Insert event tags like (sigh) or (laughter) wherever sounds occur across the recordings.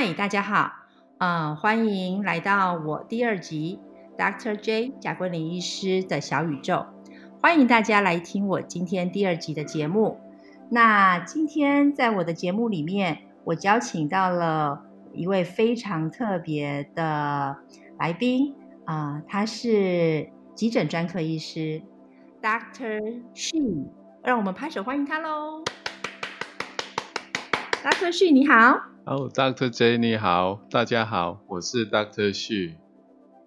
嗨，大家好，呃，欢迎来到我第二集 Dr. J 贾桂林医师的小宇宙。欢迎大家来听我今天第二集的节目。那今天在我的节目里面，我邀请到了一位非常特别的来宾啊、他是急诊专科医师 Doctor She，让我们拍手欢迎他喽。Doctor She，你好。哦、d r J 你好，大家好，我是 Dr. 旭。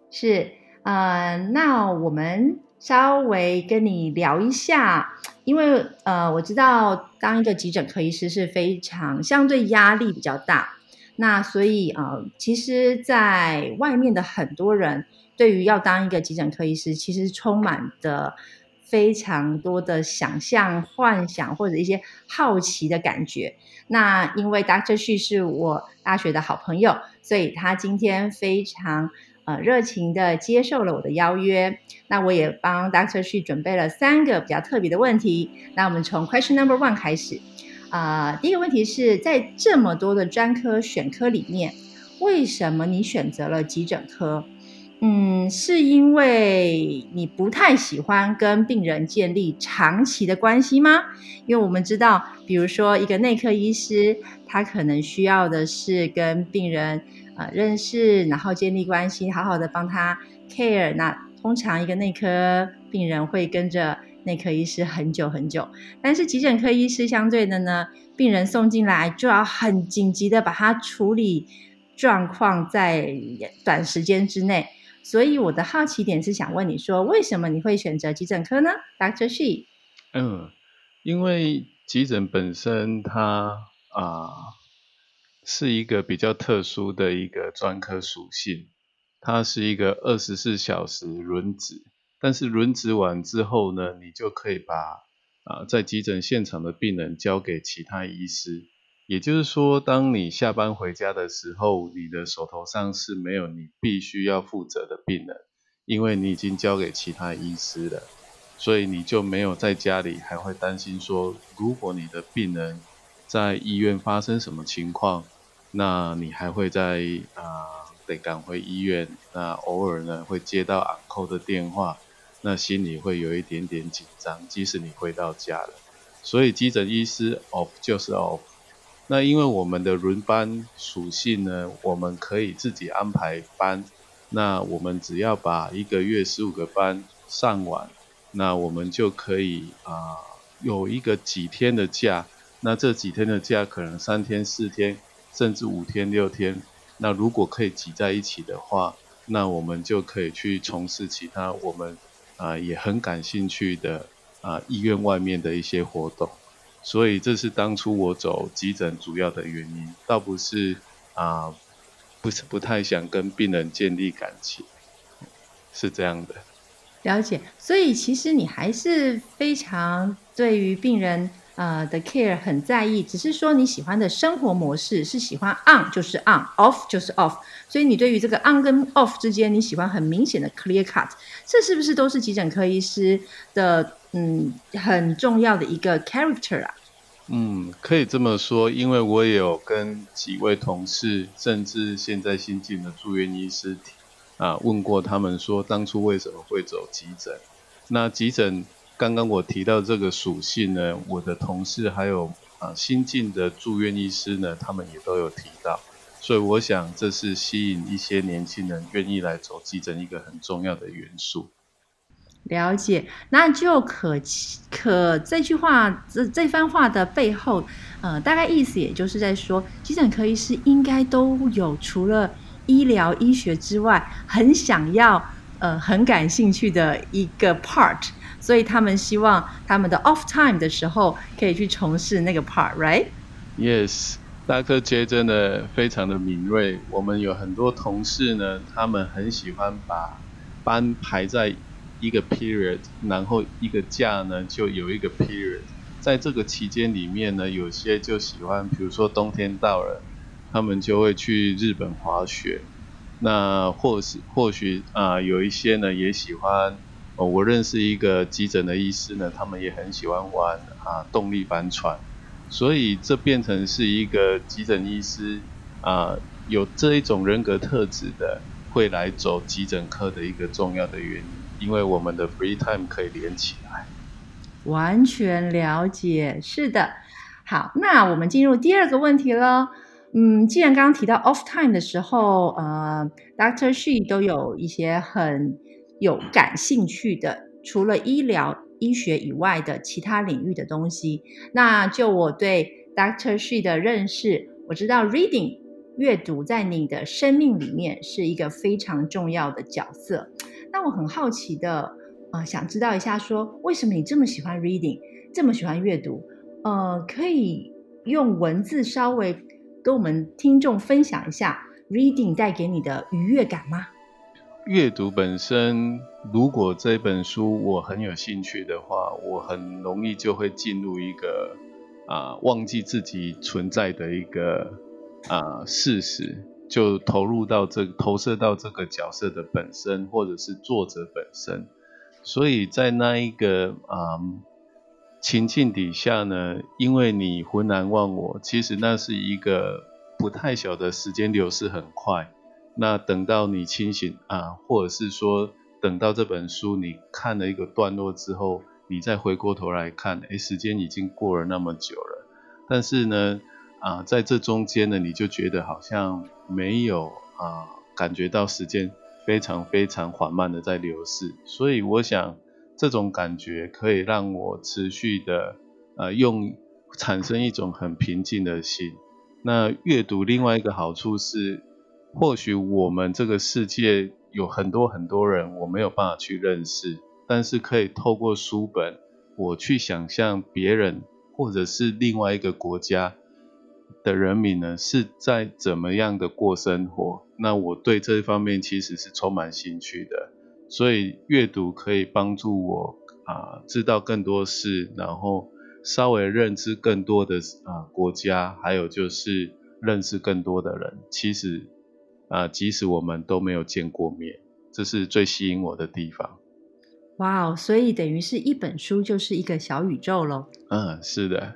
是，呃，那我们稍微跟你聊一下，因为呃，我知道当一个急诊科医师是非常相对压力比较大，那所以呃，其实，在外面的很多人对于要当一个急诊科医师，其实充满的非常多的想象、幻想或者一些好奇的感觉。那因为 Dr. 旭是我大学的好朋友，所以他今天非常呃热情的接受了我的邀约。那我也帮 Dr. 旭准备了三个比较特别的问题。那我们从 Question Number One 开始。啊、第一个问题是在这么多的专科选科里面，为什么你选择了急诊科？嗯，是因为你不太喜欢跟病人建立长期的关系吗？因为我们知道，比如说一个内科医师，他可能需要的是跟病人呃认识，然后建立关系，好好的帮他 care。那通常一个内科病人会跟着内科医师很久很久，但是急诊科医师相对的呢，病人送进来就要很紧急的把他处理状况在短时间之内。所以我的好奇点是想问你说，为什么你会选择急诊科呢，Dr. She？嗯，因为急诊本身它啊、是一个比较特殊的一个专科属性，它是一个二十四小时轮值，但是轮值完之后呢，你就可以把啊、在急诊现场的病人交给其他医师。也就是说，当你下班回家的时候，你的手头上是没有你必须要负责的病人，因为你已经交给其他医师了，所以你就没有在家里还会担心说，如果你的病人在医院发生什么情况，那你还会在啊、得赶回医院，那偶尔呢会接到 uncle 的电话，那心里会有一点点紧张，即使你回到家了。所以急诊医师 off 就是 off。那因为我们的轮班属性呢，我们可以自己安排班。那我们只要把一个月十五个班上完，那我们就可以啊、有一个几天的假。那这几天的假可能三天、四天，甚至五天、六天。那如果可以挤在一起的话，那我们就可以去从事其他我们啊、也很感兴趣的啊、医院外面的一些活动。所以这是当初我走急诊主要的原因，倒不是啊、不是不太想跟病人建立感情，是这样的。了解，所以其实你还是非常对于病人呃的 care 很在意，只是说你喜欢的生活模式是喜欢 on 就是 on，off 就是 off，所以你对于这个 on 跟 off 之间，你喜欢很明显的 clear cut，这是不是都是急诊科医师的嗯很重要的一个 character 啊？嗯，可以这么说，因为我也有跟几位同事，甚至现在新进的住院医师提啊问过他们说，当初为什么会走急诊？那急诊刚刚我提到这个属性呢，我的同事还有啊新进的住院医师呢，他们也都有提到，所以我想这是吸引一些年轻人愿意来走急诊一个很重要的元素。了解，那就可可这句话这这番话的背后，呃，大概意思也就是在说，急诊科医师应该都有除了医疗医学之外，很想要呃很感兴趣的一个 part，所以他们希望他们的 off time 的时候可以去从事那个 part，right？Yes，大科 J 真的非常的敏锐。我们有很多同事呢，他们很喜欢把班排在一个 period，然后一个假呢就有一个 period。在这个期间里面呢，有些就喜欢，比如说冬天到了，他们就会去日本滑雪。那或是或许啊、有一些呢也喜欢。哦，我认识一个急诊的医师呢，他们也很喜欢玩啊动力帆船。所以这变成是一个急诊医师啊、有这一种人格特质的，会来走急诊科的一个重要的原因，因为我们的 free time 可以连起来。完全了解，是的。好，那我们进入第二个问题了。嗯，既然刚刚提到 off time 的时候，呃，Doctor She 都有一些很有感兴趣的，除了医疗医学以外的其他领域的东西。那就我对 Doctor She 的认识，我知道 reading 阅读在你的生命里面是一个非常重要的角色。那我很好奇的，呃，想知道一下，说为什么你这么喜欢 reading，这么喜欢阅读？呃，可以用文字稍微。跟我们听众分享一下，reading 带给你的愉悦感吗？阅读本身，如果这本书我很有兴趣的话，我很容易就会进入一个啊忘记自己存在的一个啊事实，就投入到这投射到这个角色的本身，或者是作者本身。所以在那一个啊。情境底下呢，因为你浑然忘我，其实那是一个不太小的时间流逝很快。那等到你清醒啊，或者是说等到这本书你看了一个段落之后，你再回过头来看，哎，时间已经过了那么久了。但是呢，啊，在这中间呢，你就觉得好像没有啊，感觉到时间非常非常缓慢的在流逝。所以我想。这种感觉可以让我持续的，呃，用产生一种很平静的心。那阅读另外一个好处是，或许我们这个世界有很多很多人，我没有办法去认识，但是可以透过书本，我去想象别人或者是另外一个国家的人民呢，是在怎么样的过生活。那我对这一方面其实是充满兴趣的。所以阅读可以帮助我啊知道更多事，然后稍微认知更多的啊国家，还有就是认识更多的人。其实啊，即使我们都没有见过面，这是最吸引我的地方。哇哦！所以等于是一本书就是一个小宇宙喽。嗯，是的。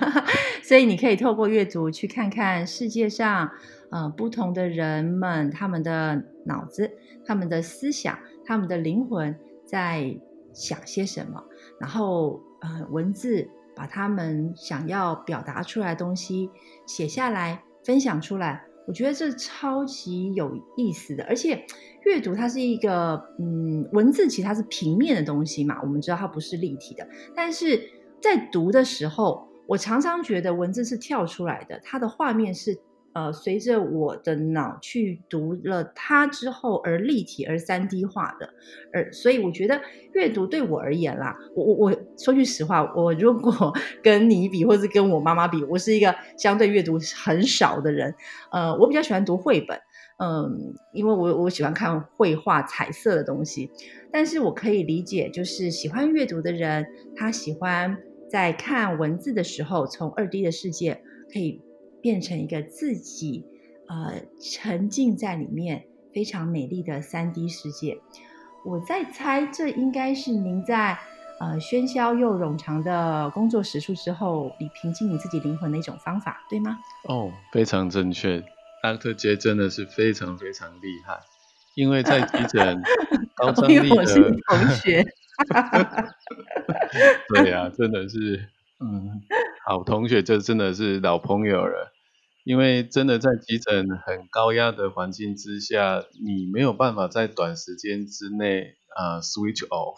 (laughs) 所以你可以透过阅读去看看世界上呃不同的人们他们的脑子、他们的思想。他们的灵魂在想些什么？然后，呃，文字把他们想要表达出来的东西写下来，分享出来。我觉得这超级有意思的。而且，阅读它是一个，嗯，文字其实它是平面的东西嘛，我们知道它不是立体的。但是在读的时候，我常常觉得文字是跳出来的，它的画面是。呃，随着我的脑去读了它之后而立体而三 D 化的，而所以我觉得阅读对我而言啦，我我我说句实话，我如果 (laughs) 跟你比，或者跟我妈妈比，我是一个相对阅读很少的人。呃，我比较喜欢读绘本，嗯，因为我我喜欢看绘画彩色的东西。但是我可以理解，就是喜欢阅读的人，他喜欢在看文字的时候，从二 D 的世界可以。变成一个自己，呃，沉浸在里面非常美丽的三 D 世界。我在猜，这应该是您在呃喧嚣又冗长的工作时数之后，你平静你自己灵魂的一种方法，对吗？哦，非常正确，Dr. J 真的是非常非常厉害，因为在急诊 (laughs) 高张力的同学，(laughs) 对呀，真的是，嗯，好同学，这真的是老朋友了。因为真的在急诊很高压的环境之下，你没有办法在短时间之内啊 switch off，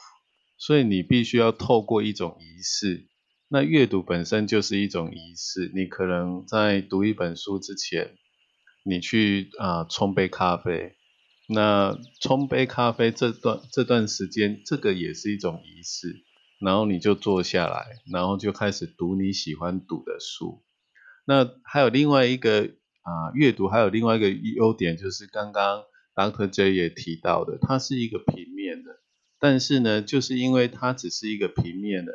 所以你必须要透过一种仪式。那阅读本身就是一种仪式，你可能在读一本书之前，你去啊冲杯咖啡。那冲杯咖啡这段这段时间，这个也是一种仪式。然后你就坐下来，然后就开始读你喜欢读的书。那还有另外一个啊，阅读还有另外一个优点，就是刚刚 Dr. J 也提到的，它是一个平面的，但是呢，就是因为它只是一个平面的，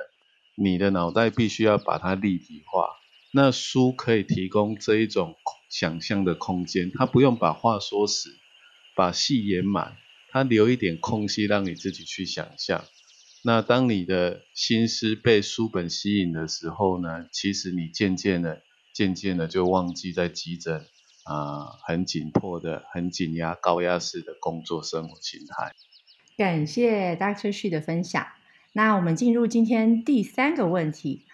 你的脑袋必须要把它立体化。那书可以提供这一种想象的空间，它不用把话说死，把戏演满，它留一点空隙让你自己去想象。那当你的心思被书本吸引的时候呢，其实你渐渐的。渐渐的就忘记在急诊啊很紧迫的、很紧压、高压式的工作生活形态。感谢 Dr. Xu 的分享。那我们进入今天第三个问题。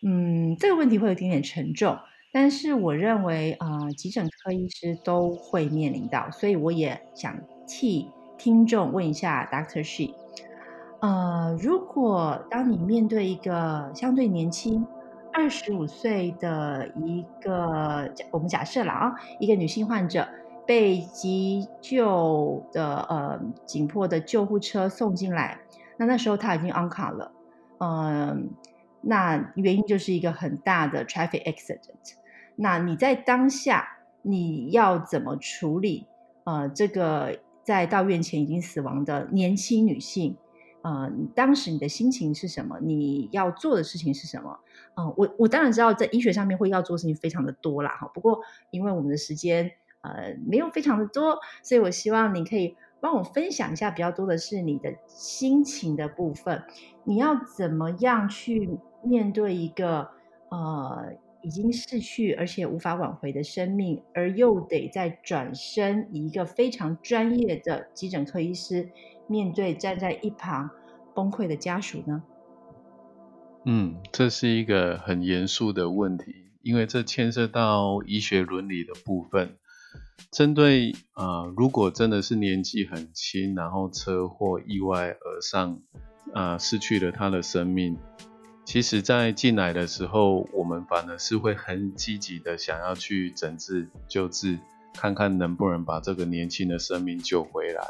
嗯，这个问题会有点点沉重，但是我认为啊，急诊科医师都会面临到，所以我也想替听众问一下 Dr. Xu。呃，如果当你面对一个相对年轻，二十五岁的一个假，我们假设了啊，一个女性患者被急救的呃紧迫的救护车送进来，那那时候她已经 on 卡了，嗯，那原因就是一个很大的 traffic accident。那你在当下你要怎么处理？呃，这个在到院前已经死亡的年轻女性。呃，当时你的心情是什么？你要做的事情是什么？嗯，我我当然知道在医学上面会要做事情非常的多啦，哈。不过因为我们的时间呃没有非常的多，所以我希望你可以帮我分享一下比较多的是你的心情的部分。你要怎么样去面对一个呃已经逝去而且无法挽回的生命，而又得再转身以一个非常专业的急诊科医师？面对站在一旁崩溃的家属呢？嗯，这是一个很严肃的问题，因为这牵涉到医学伦理的部分。针对啊，如果真的是年纪很轻，然后车祸意外而上，啊，失去了他的生命，其实，在进来的时候，我们反而是会很积极的想要去诊治、救治，看看能不能把这个年轻的生命救回来。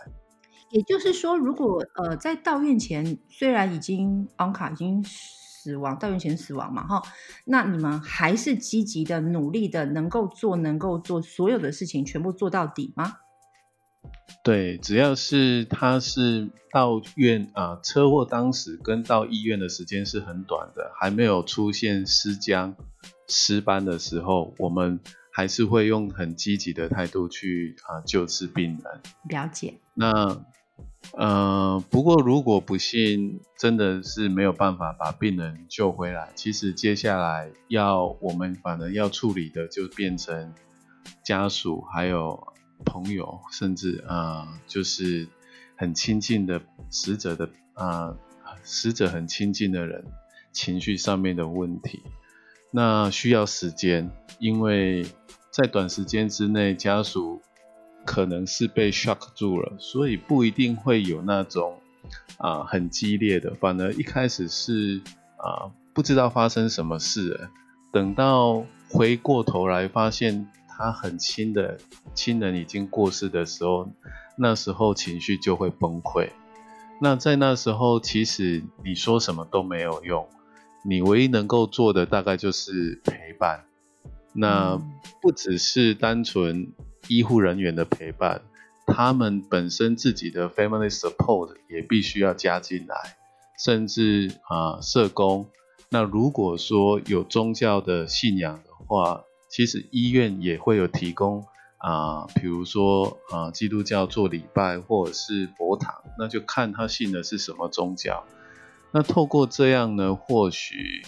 也就是说，如果呃在到院前虽然已经昂卡已经死亡，到院前死亡嘛，哈，那你们还是积极的、努力的，能够做、能够做所有的事情，全部做到底吗？对，只要是他是到院啊，车祸当时跟到医院的时间是很短的，还没有出现尸僵、尸斑的时候，我们。还是会用很积极的态度去啊救治病人。了解。那呃，不过如果不幸真的是没有办法把病人救回来，其实接下来要我们反而要处理的就变成家属还有朋友，甚至啊就是很亲近的死者的啊死者很亲近的人情绪上面的问题。那需要时间，因为。在短时间之内，家属可能是被 shock 住了，所以不一定会有那种啊很激烈的，反而一开始是啊不知道发生什么事，等到回过头来发现他很亲的亲人已经过世的时候，那时候情绪就会崩溃。那在那时候，其实你说什么都没有用，你唯一能够做的大概就是陪伴。那不只是单纯医护人员的陪伴，他们本身自己的 family support 也必须要加进来，甚至啊社工。那如果说有宗教的信仰的话，其实医院也会有提供啊，比如说啊基督教做礼拜或者是佛堂，那就看他信的是什么宗教。那透过这样呢，或许。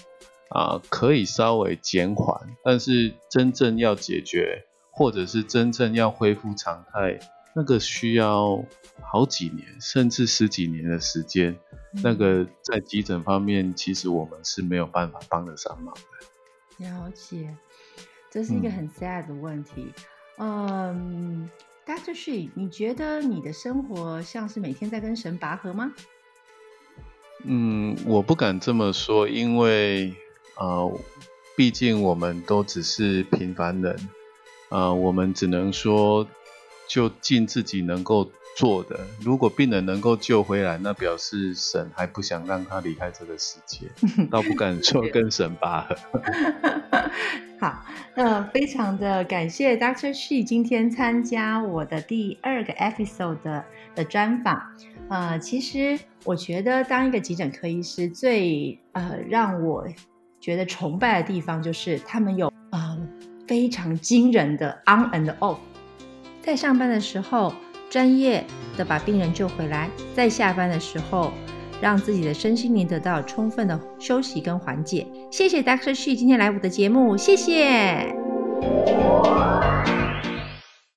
啊，可以稍微减缓，但是真正要解决，或者是真正要恢复常态，那个需要好几年，甚至十几年的时间。那个在急诊方面，其实我们是没有办法帮得上忙的。了解，这是一个很 sad 的问题。嗯，Doctor She，你觉得你的生活像是每天在跟神拔河吗？嗯，我不敢这么说，因为。呃，毕竟我们都只是平凡人，呃，我们只能说就尽自己能够做的。如果病人能够救回来，那表示神还不想让他离开这个世界，(laughs) 倒不敢说跟神拔河。(laughs) 好，那非常的感谢 Doctor She 今天参加我的第二个 episode 的的专访。呃，其实我觉得当一个急诊科医师，最呃让我觉得崇拜的地方就是他们有啊非常惊人的 on and off，在上班的时候专业的把病人救回来，在下班的时候让自己的身心灵得到充分的休息跟缓解。谢谢 Dr. Xu 今天来我的节目，谢谢。